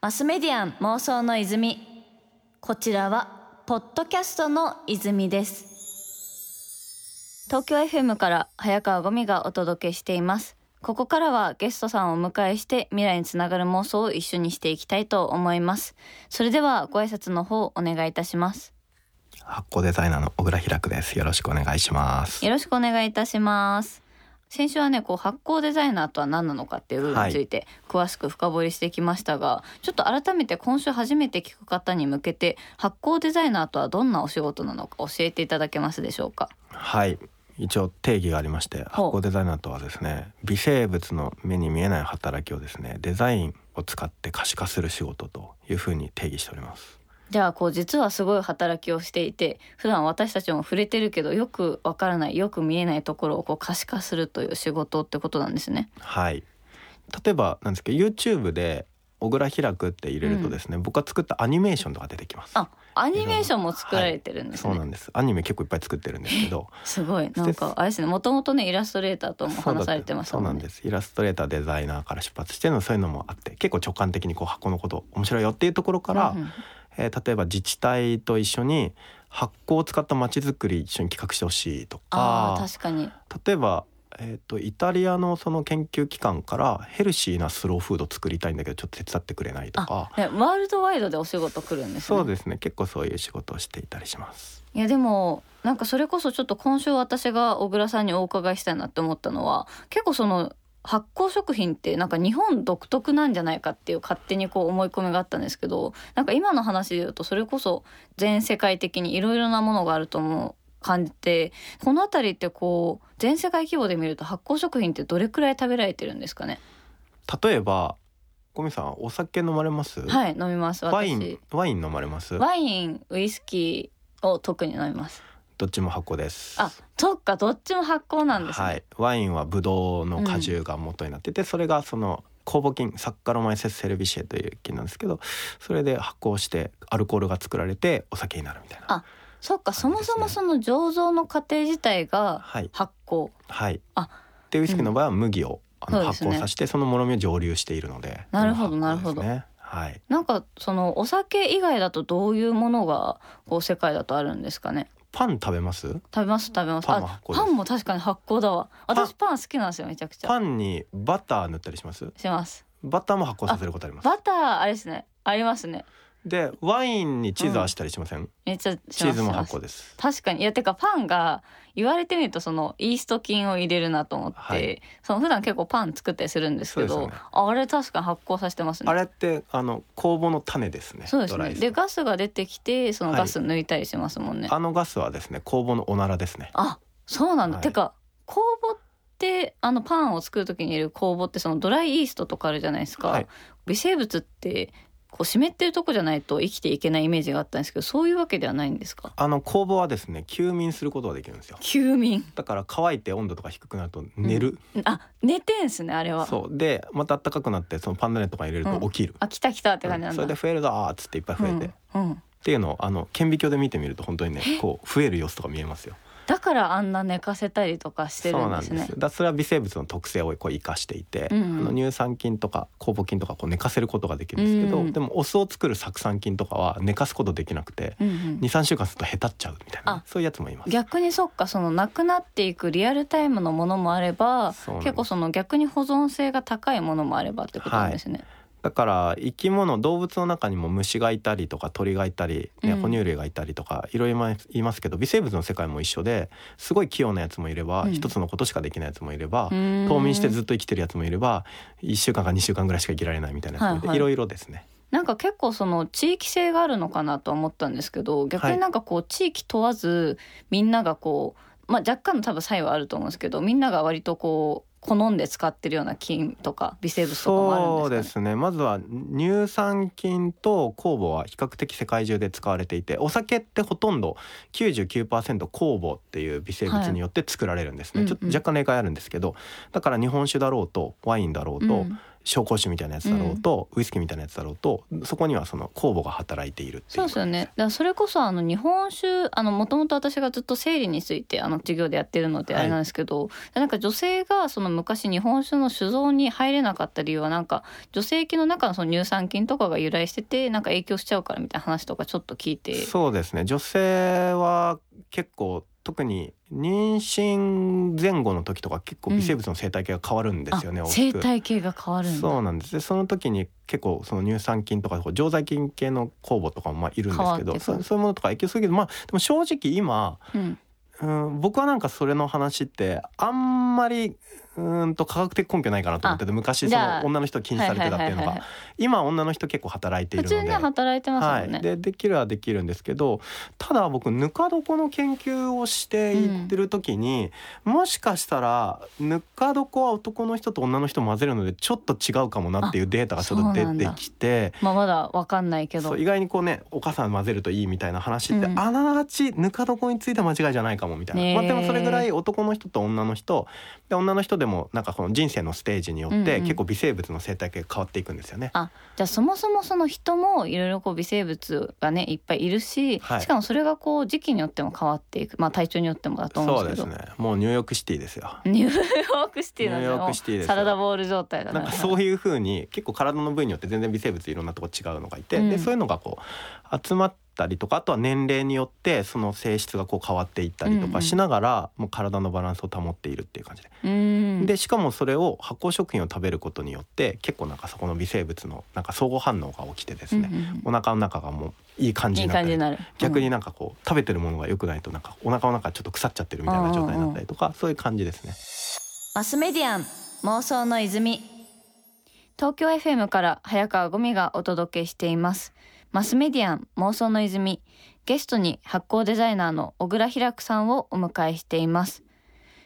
マスメディアン妄想の泉。こちらはポッドキャストの泉です。東京 FM から早川ゴミがお届けしています。ここからはゲストさんをお迎えして未来につながる妄想を一緒にしていきたいと思います。それではご挨拶の方お願いいたします。発行デザイナーの小倉開です。よろしくお願いします。よろしくお願いいたします先週はねこう発行デザイナーとは何なのかっていう部分について詳しく深掘りしてきましたが、はい、ちょっと改めて今週初めて聞く方に向けて発行デザイナーとはどんなお仕事なのか教えていただけますでしょうか？はい。一応定義がありまして発行デザイナーとはですね微生物の目に見えない働きをですねデザインを使って可視化する仕事というふうに定義しておりますじゃあこう実はすごい働きをしていて普段私たちも触れてるけどよくわからないよく見えないところをこう可視化するという仕事ってことなんですね。はい例えばなんですけど YouTube で小倉開くって入れるとですね、うん、僕が作ったアニメーションとか出てきます。あ、アニメーションも作られてるんです、ねはい、そうなんです。アニメ結構いっぱい作ってるんですけど。すごい、なんかあれですね。もともとねイラストレーターとも話されてます、ね、そうなんです。イラストレーターデザイナーから出発してのそういうのもあって、結構直感的にこう箱のこと面白いよっていうところから。うんうんえー、例えば自治体と一緒に発酵を使ったまちづくり一緒に企画してほしいとか確かに。例えばえーと、イタリアのその研究機関からヘルシーなスローフード作りたいんだけどちょっと手伝ってくれないとか。ワールドワイドでお仕事来るんです、ね、そうですね。結構そういう仕事をしていたりします。いやでもなんかそれこそちょっと今週私が小倉さんにお伺いしたいなって思ったのは結構その発酵食品ってなんか日本独特なんじゃないかっていう勝手にこう思い込みがあったんですけどなんか今の話で言うとそれこそ全世界的にいろいろなものがあると思う感じてこの辺りってこう全世界規模で見ると発酵食品ってどれくらい食べられてるんですかね？例えば小見さんお酒飲まれます？はい飲みますワインワイン飲まれます？ワインウイスキーを特に飲みますどっちも発酵です。あそっかどっちも発酵なんです、ね、はい。ワインはブドウの果汁が元になってて、うん、それがその酵母菌サッカロマイセスセルビシエという菌なんですけどそれで発酵してアルコールが作られてお酒になるみたいな。あそっか、ね、そもそもその醸造の過程自体が発酵。はい、はい、あでウイスキーの場合は麦を、あの発酵させてそのもろみを蒸留しているのでなるほどなるほど。はい、なんかそのお酒以外だとどういうものがこう世界だとあるんですかね？パン食べます？食べます食べます。パンあパンも確かに発酵だわ。私パン好きなんですよめちゃくちゃ。パンにバター塗ったりします？します。バターも発酵させることあります。バターあれですね。ありますねでワインにチーズ合わせたりしません、うん、めっちゃチーズも発酵です。確かに。いやてかパンが言われてみるとそのイースト菌を入れるなと思って、はい、その普段結構パン作ったりするんですけど、ね、あれ確かに発酵させてますね。あれってあの酵母の種ですねそうですね。でガスが出てきてそのガス抜いたりしますもんね、はい、あのガスはですね酵母のおならですね。あそうなんだ、はい、てか酵母ってあのパンを作る時に入れる酵母ってそのドライイーストとかあるじゃないですか、はい、微生物ってこう湿ってるとこじゃないと生きていけないイメージがあったんですけどそういうわけではないんですか？あの酵母はですね休眠することができるんですよ。休眠。だから乾いて温度とか低くなると寝る、うん、あ寝てんすねあれは。そう。でまた暖かくなってそのパンダネとか入れると起きる、うん、あ来た来たって感じなんだ、それで増えるぞーっつっていっぱい増えて、うん。っていうのをあの顕微鏡で見てみると本当にねこう増える様子とか見えますよだからあんな寝かせたりとかしてるんですね。そうなんですだそれは微生物の特性をこう生かしていて、うんうん、あの乳酸菌とか酵母菌とかこう寝かせることができるんですけど、うん、でもお酢を作る酢酸菌とかは寝かすことできなくて、うんうん、23週間するとへたっちゃうみたいなそういうやつもいます。逆にそっかそのなくなっていくリアルタイムのものもあれば結構その逆に保存性が高いものもあればってことなんですね。はいだから生き物動物の中にも虫がいたりとか鳥がいたり、ね、哺乳類がいたりとかいろいろ言いますけど微生物の世界も一緒ですごい器用なやつもいれば一、つのことしかできないやつもいれば冬眠してずっと生きてるやつもいれば1週間か2週間ぐらいしか生きられないみたいなやつもい。ろいろですね。なんか結構その地域性があるのかなと思ったんですけど逆になんかこう地域問わずみんながこう、まあ、若干の多分差異はあると思うんですけどみんなが割とこう好んで使ってるような菌とか微生物とかもあるんですか、ね、そうですね。まずは乳酸菌と酵母は比較的世界中で使われていてお酒ってほとんど99%酵母っていう微生物によって作られるんですね、はい、ちょっと若干例外あるんですけど、だから日本酒だろうとワインだろうと、うん紹興酒みたいなやつだろうと、ウイスキーみたいなやつだろうとそこにはその酵母が働いているっていう。そうですよね。だからそれこそあの日本酒あのもともと私がずっと生理についてあの授業でやってるのであれなんですけど、なんか女性がその昔日本酒の酒造に入れなかった理由はなんか女性器の中のその乳酸菌とかが由来しててなんか影響しちゃうからみたいな話とかちょっと聞いて。そうですね。女性は結構特に妊娠前後の時とか結構微生物の生態系が変わるんですよね、あ大きく。生態系が変わるそうなんです。でその時に結構その乳酸菌とか常在菌系の酵母とかもまあいるんですけどそそういうものとか影響するけどまあでも正直今うん。うん僕はなんかそれの話ってあんまりうーんと科学的根拠ないかなと思ってて昔その女の人禁止されてたっていうのが今女の人結構働いてい普通にねるので。働いてますはい、でできるはできるんですけどただ僕ぬか床の研究をしていってる時に、もしかしたらぬか床は男の人と女の人混ぜるのでちょっと違うかもなっていうデータがちょっと出てきて。まあまだわかんないけど。意外にこうねお母さん混ぜるといいみたいな話って、うんあながちぬか床については間違いじゃないかもみたいな、まあ、でもそれぐらい男の人と女の人で女の人でもなんかこの人生のステージによってうんうん。結構微生物の生態系が変わっていくんですよね。あじゃあそもそもその人もいろいろこう微生物がねいっぱいいるし、はい。しかもそれがこう時期によっても変わっていくまあ体調によってもだと思うんですけど。そうですね。もうニューヨークシティですよ。ニューヨークシティなんニューヨークシティですよ。サラダボール状態だなんかそういう風に結構体の部位によって全然微生物いろんなとこ違うのがいて、うん。でそういうのがこう集まったりとかあとは年齢によってその性質がこう変わっていったりとかしながら、もう体のバランスを保っているっていう感じで。うーん。でしかもそれを発酵食品を食べることによって結構なんかそこの微生物のなんか相互反応が起きてですね、うんうんうんお腹の中がもういい感じになった逆になんかこう食べてるものが良くないとなんかお腹の中ちょっと腐っちゃってるみたいな状態になったりとか、そういう感じですね。マスメディアン妄想の泉。東京 FM から早川ゴミがお届けしていますマスメディアン妄想の泉。ゲストに発酵デザイナーの小倉平久さんをお迎えしています。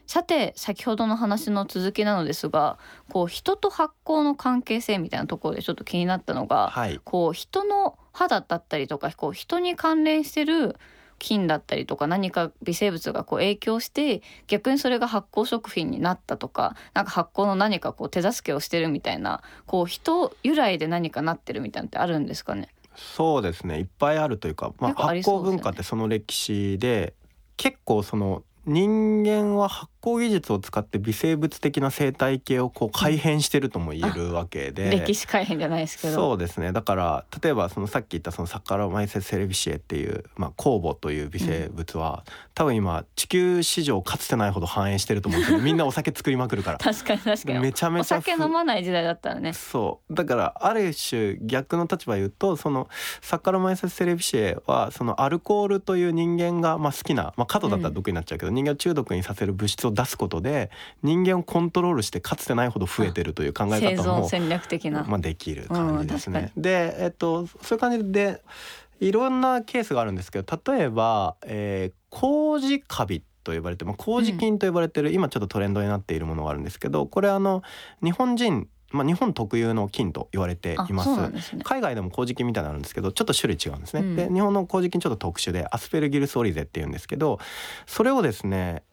さて先ほどの話の続きなのですがこう人と発酵の関係性みたいなところでちょっと気になったのが、はい。こう人の肌だったりとかこう人に関連してる菌だったりとか何か微生物がこう影響して逆にそれが発酵食品になったとかなんか発酵の何かこう手助けをしてるみたいなこう人由来で何かなってるみたいなのってあるんですかね？そうですね。いっぱいあるというか、まあ、発酵文化ってその歴史で結構その人間は発酵技術を使って微生物的な生態系をこう改変してるとも言えるわけで、歴史改変じゃないですけど。そうですね。だから例えばそのさっき言ったそのサッカラマイセスセレビシエっていう、まあ、酵母という微生物は、多分今地球史上かつてないほど繁栄してると思うんですよみんなお酒作りまくるから。確かに確かに。めちゃめちゃお酒飲まない時代だったらね。そう。だからある種逆の立場言うとそのサッカラマイセスセレビシエはそのアルコールという人間がまあ好きな、まあ、過度だったら毒になっちゃうけど、人間を中毒にさせる物質を出すことで人間をコントロールしてかつてないほど増えてるという考え生方も存戦略的な、まあ、できる感じですうんね。で、えっと、そういう感じでいろんなケースがあるんですけど例えば、えー、麹カビと呼ばれて、まあ、麹菌と呼ばれてる、今ちょっとトレンドになっているものがあるんですけどこれあの日本人、まあ、日本特有の菌と言われてあいます。ね。海外でも麹菌みたいなのあるんですけどちょっと種類違うんですね。うん。で日本の麹菌ちょっと特殊でアスペルギルスオリゼっていうんですけどそれをですね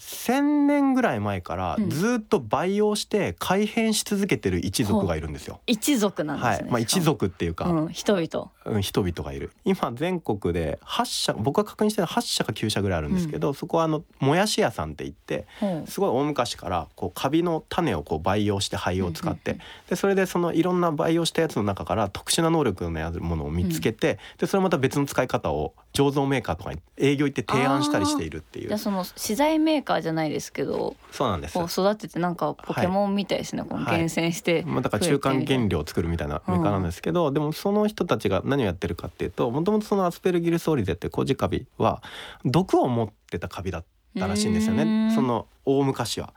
1,000年ぐらい前からうん。ずっと培養して改変し続けてる一族がいるんですよ。一族なんですね、はい、まあ一族っていうか、うん、人々。うん、人々がいる。今全国で8社僕が確認してるのは8社か9社ぐらいあるんですけど、そこはあのもやし屋さんって言ってほう。すごい大昔からこうカビの種をこう培養して灰を使って、うんうんでそれでそのいろんな培養したやつの中から特殊な能力のあるものを見つけて、でそれまた別の使い方を醸造メーカーとかに営業行って提案したりしているっていう。じゃあその資材メーカーじゃないですけどそうなんです。こう育ててなんかポケモンみたいですね、このはい厳選して、まあ、だから中間原料を作るみたいなメーカーなんですけど、でもその人たちが何をやってるかっていうともともとそのアスペルギルスオリゼってコジカビは毒を持ってたカビだったらしいんですよね。その大昔は。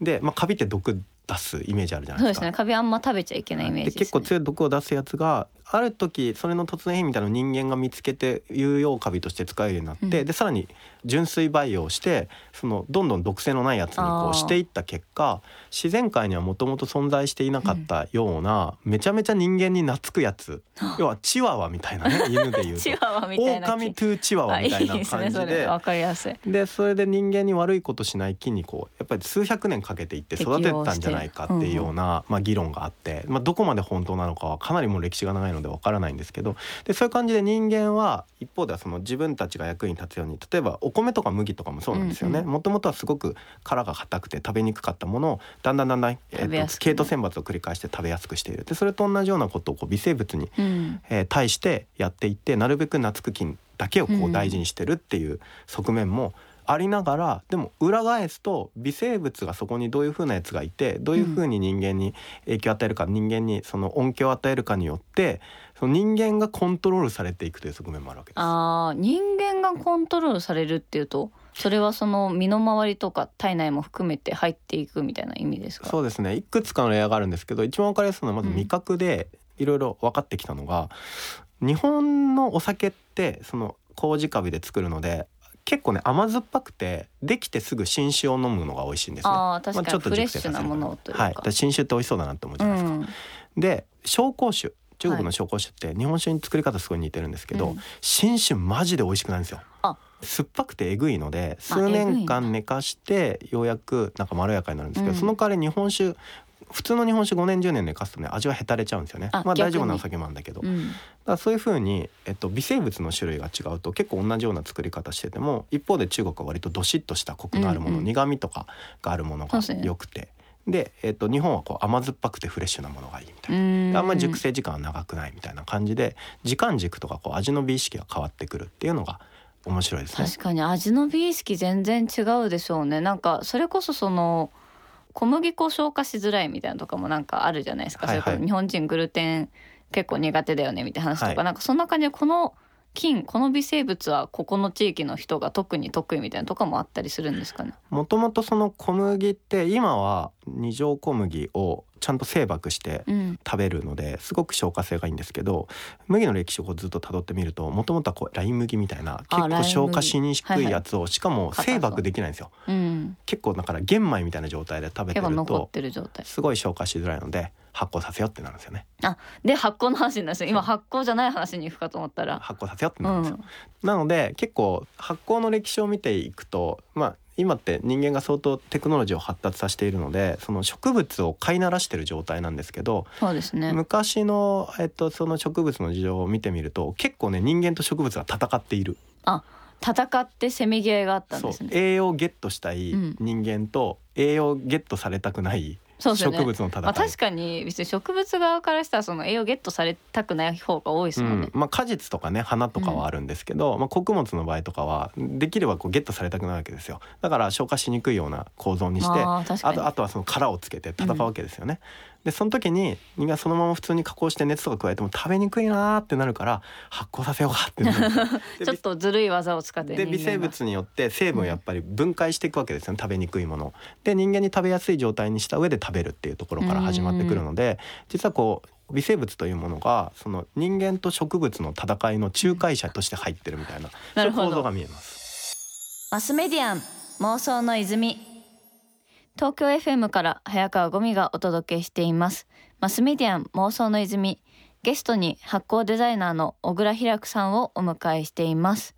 で、まあ、カビって毒出すイメージあるじゃなそうでいですか。すね。カビあんま食べちゃいけないイメージです、ね、で結構強い毒を出すやつがある時それの突然変異みたいなのを人間が見つけて有用カビとして使えるようになって、うん。でさらに純粋培養してそのどんどん毒性のないやつにこうしていった結果自然界にはもともと存在していなかったような、めちゃめちゃ人間に懐くやつ。要はチワワみたいなね 犬でいうと。チワワみたいな狼トゥーチワワみたいな感じで。それわかりやすい。でそれで人間に悪いことしない菌にこうやっぱり数百年かけていって育ててたんじゃないかっていうような、まあ、議論があって、まあ、どこまで本当なのかはかなりもう歴史が長いのでわからないんですけどでそういう感じで人間は一方ではその自分たちが役に立つように例えばお米とか麦とかもそうなんですよね。うんもともとはすごく殻が硬くて食べにくかったものをだんだんだんだん、え食べやすくっと、系統選抜を繰り返して食べやすくしている。でそれと同じようなことをこう微生物にうん。えー対してやっていってなるべく懐く菌だけをこうん。う大事にしてるっていう側面もありながらでも裏返すと微生物がそこにどういうふうなやつがいてどういうふうに人間に影響を与えるか、人間にその恩恵を与えるかによってその人間がコントロールされていくという側面もあるわけです。あー人間がコントロールされるっていうとそれはその身の回りとか体内も含めて入っていくみたいな意味ですか？そうですね。いくつかのレアがあるんですけど一番わかりやすいのはまず味覚でいろいろ分かってきたのが、日本のお酒ってその麹カビで作るので結構ね甘酸っぱくてできてすぐ新酒を飲むのが美味しいんですね。ああ確かまあちょっとにフレッシュなものというか、はい、新酒って美味しそうだなって思うじゃうないです。か。ん。で紹興酒。中国の紹興酒って日本酒に作り方すごい似てるんですけど、うん。新酒マジで美味しくないんですよ。あ。酸っぱくてえぐいのであ数年間寝かしてようやくなんかまろやかになるんですけど、うん。その代わり日本酒普通の日本酒5年10年寝かすとね味はへたれちゃうんですよね。あまあ大丈夫なお酒もあるんだけど、うん。らそういうふうに、えっと、微生物の種類が違うと結構同じような作り方してても一方で中国は割とどしっとしたコクのあるもの、うんうん苦味とかがあるものが良くて。で、えっと、日本はこう甘酸っぱくてフレッシュなものがいいみたいな。うん。あんまり熟成時間は長くないみたいな感じで時間軸とかこう味の美意識が変わってくるっていうのが面白いですね。確かに。味の美意識全然違うでしょうね。なんかそれこそその小麦粉消化しづらいみたいなのとかもなんかあるじゃないですか、はいはい。それこそ日本人グルテン結構苦手だよねみたいな話とか、はい。なんかそんな感じでこの菌この微生物はここの地域の人が特に得意みたいなとかもあったりするんですかね。もともとその小麦って今は二条小麦をちゃんと精爆してうん。食べるのですごく消化性がいいんですけど麦の歴史をずっと辿ってみるともともとはこうライ麦みたいな結構消化しにくはいはい。いやつをしかも精爆できないんですよ。うん。結構だから玄米みたいな状態で食べてるとすごい消化しづらいので発酵させようってなるんですよね。で発酵の話になるんですよ。今発酵じゃない話に行くかと思ったら。発酵させようってうなるんですよ。ん。なので結構発酵の歴史を見ていくとまあ今って人間が相当テクノロジーを発達させているのでその植物を飼いならしてる状態なんですけど、そうですね。昔の、えっと、その植物の事情を見てみると結構ね人間と植物が戦っている。戦ってせめぎ合いがあったんですね。栄養をゲットしたいうん。人間と栄養をゲットされたくないそうですよね。植物の戦い、まあ、確かに別に植物側からしたらその栄養ゲットされたくない方が多いですもんね。うん。まあ、果実とかね花とかはあるんですけど、まあ、穀物の場合とかはできればこうゲットされたくないわけですよ。だから消化しにくいような構造にしてあとあとはその殻をつけて戦うわけですよね。でその時に人間そのまま普通に加工して熱とか加えても食べにくいなーってなるから発酵させようかってなる。ちょっとずるい技を使ってで微生物によって成分をやっぱり分解していくわけですよね食べにくいもの。を。で人間に食べやすい状態にした上で食べるっていうところから始まってくるので実はこう微生物というものがその人間と植物の戦いの仲介者として入ってるみたいななるほど。そういう構造が見えます。マスメディアン妄想の泉東京 FM から早川ゴミがお届けしています。マスメディアン妄想の泉。ゲストに発酵デザイナーの小倉ひさんをお迎えしています。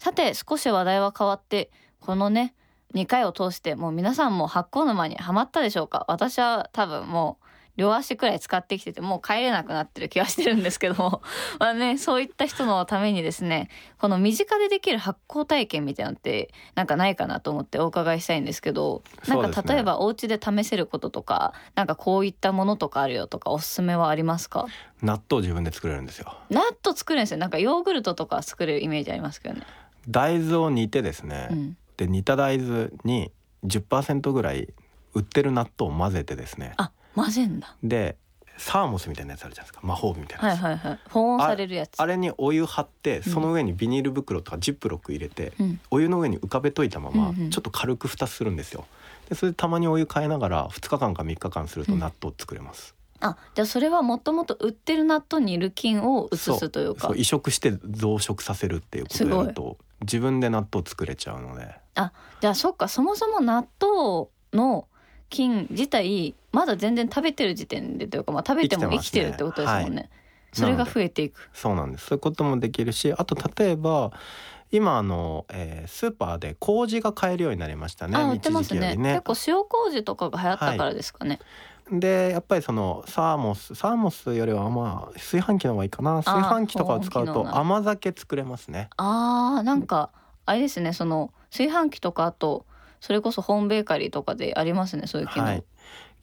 さて少し話題は変わってこのね2回を通してもう皆さんも発酵沼にはまったでしょうか？私は多分もう両足くらい使ってきててもう帰れなくなってる気がしてるんですけども。まあねそういった人のためにですねこの身近でできる発酵体験みたいなのってなんかないかなと思ってお伺いしたいんですけどなんか例えばお家で試せることとかなんかこういったものとかあるよとかおすすめはありますか？納豆自分で作れるんですよ。納豆作るんですよ。なんかヨーグルトとか作れるイメージありますけどね。大豆を煮てですね、うん、で煮た大豆に10%ぐらい売ってる納豆を混ぜてですねあ混ぜんだ。でサーモスみたいなやつあるじゃないですか。魔法みたいなやつ、はいはいはい。保温されるやつ。あれにお湯張ってその上にビニール袋とかジップロック入れて、うん。お湯の上に浮かべといたままうんうん。ちょっと軽く蓋するんですよ。でそれでたまにお湯変えながら2日間か3日間すると納豆作れます、あじゃあそれはもともと売ってる納豆にいる菌を移すというか。そう移植して増殖させるっていうことをやると自分で納豆作れちゃうので。じゃあそっかそもそも納豆の菌自体まだ全然食べてる時点でというか、まあ、食べても生きてるってことですもんね。はそれが増えていく。そうなんです。そういうこともできるしあと例えば今あの、えースーパーで麹が買えるようになりましたね。あ売ってますね。ね。結構塩麹とかが流行ったからですかね。でやっぱりそのサーモスサーモスよりはまあ炊飯器の方がいいかな。炊飯器とかを使うと甘酒作れますね。あーなんかあれですねその炊飯器とかあとそれこそホームベーカリーとかでありますねそういう機能。はい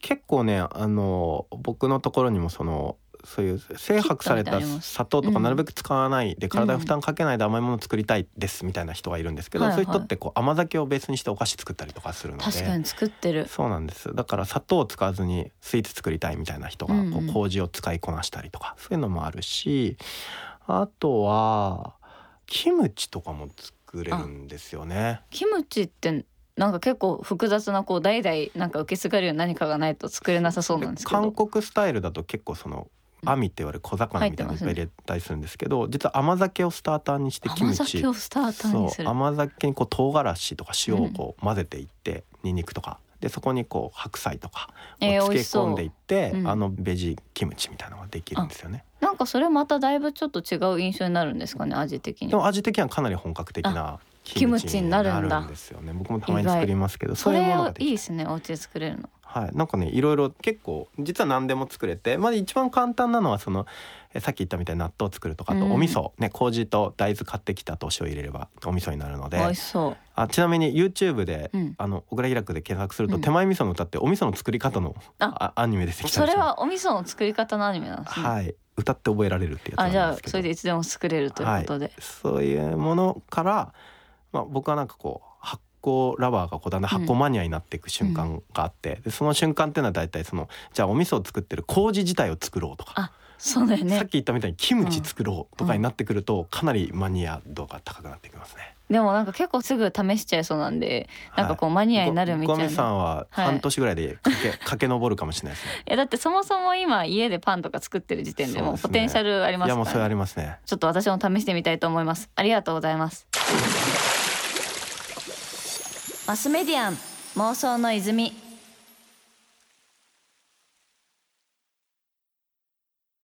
結構ねあの僕のところにもそのそういう精白された砂糖とうん。かなるべく使わないで体に負担かけないで甘いものを作りたいですみたいな人がいるんですけど、そういう人ってこう甘酒をベースにしてお菓子作ったりとかするので確かに作ってる。そうなんです。だから砂糖を使わずにスイーツ作りたいみたいな人がこう麹を使いこなしたりとかそういうのもあるしあとはキムチとかも作れるんですよね。キムチってなんか結構複雑なこう代々なんか受け継がれる何かがないと作れなさそうなんですけ韓ど。国スタイルだと結構その網って言われる小魚みたいなのいっぱい入れたりするんですけど実は甘酒をスターターにしてキム甘チ酒をスターターにする。そう甘酒にこう唐辛子とか塩をこう混ぜていって、ニンニクとかでそこにこう白菜とかをえー漬け込んでいって、うんあのベジキムチみたいなのができるんですよね。なんかそれまただいぶちょっと違う印象になるんですかね味的にで。も味的にはかなり本格的なキムチになるんだ。ですよね。僕もたまに作りますけど、そそういうもれいいのがですねお家で作れるの。はい、なんかねいろいろ結構実は何でも作れてまず一番簡単なのはそのえさっき言ったみたいに納豆を作るとかあとうん。お味噌、ね麹と大豆買ってきたとお塩入れればお味噌になるので。美味しそう。あちなみに YouTube で、うん。あの小倉開くで検索すると、うん。手前味噌の歌ってお味噌の作り方のあ。あアニメ出てきたんそですよ。れはお味噌の作り方のアニメなんですね。はい。歌って覚えられるっていうやつあじゃあそれでいつでも作れるということで。そういうものから、まあ、僕はなんかこう発酵ラバーがこうだんだん発酵マニアになっていく瞬間があって、でその瞬間っていうのは大体そのじゃあお味噌を作ってる麹自体を作ろうとか、あそうだよさっねき言ったみたいにキムチ作ろうとかになってくると、かなりマニア度が高くなってきますね。でもなんか結構すぐ試しちゃいそうなんでなんかこうマニアになるみたいな。ごさんははい。半年ぐらいで駆け, 駆け上るかもしれないですね。いやだってそもそも今家でパンとか作ってる時点でもポテンシャルありますいやもうそれから、ね、ありますね。ちょっと私も試してみたいと思います。ありがとうございますマスメディアン妄想の泉。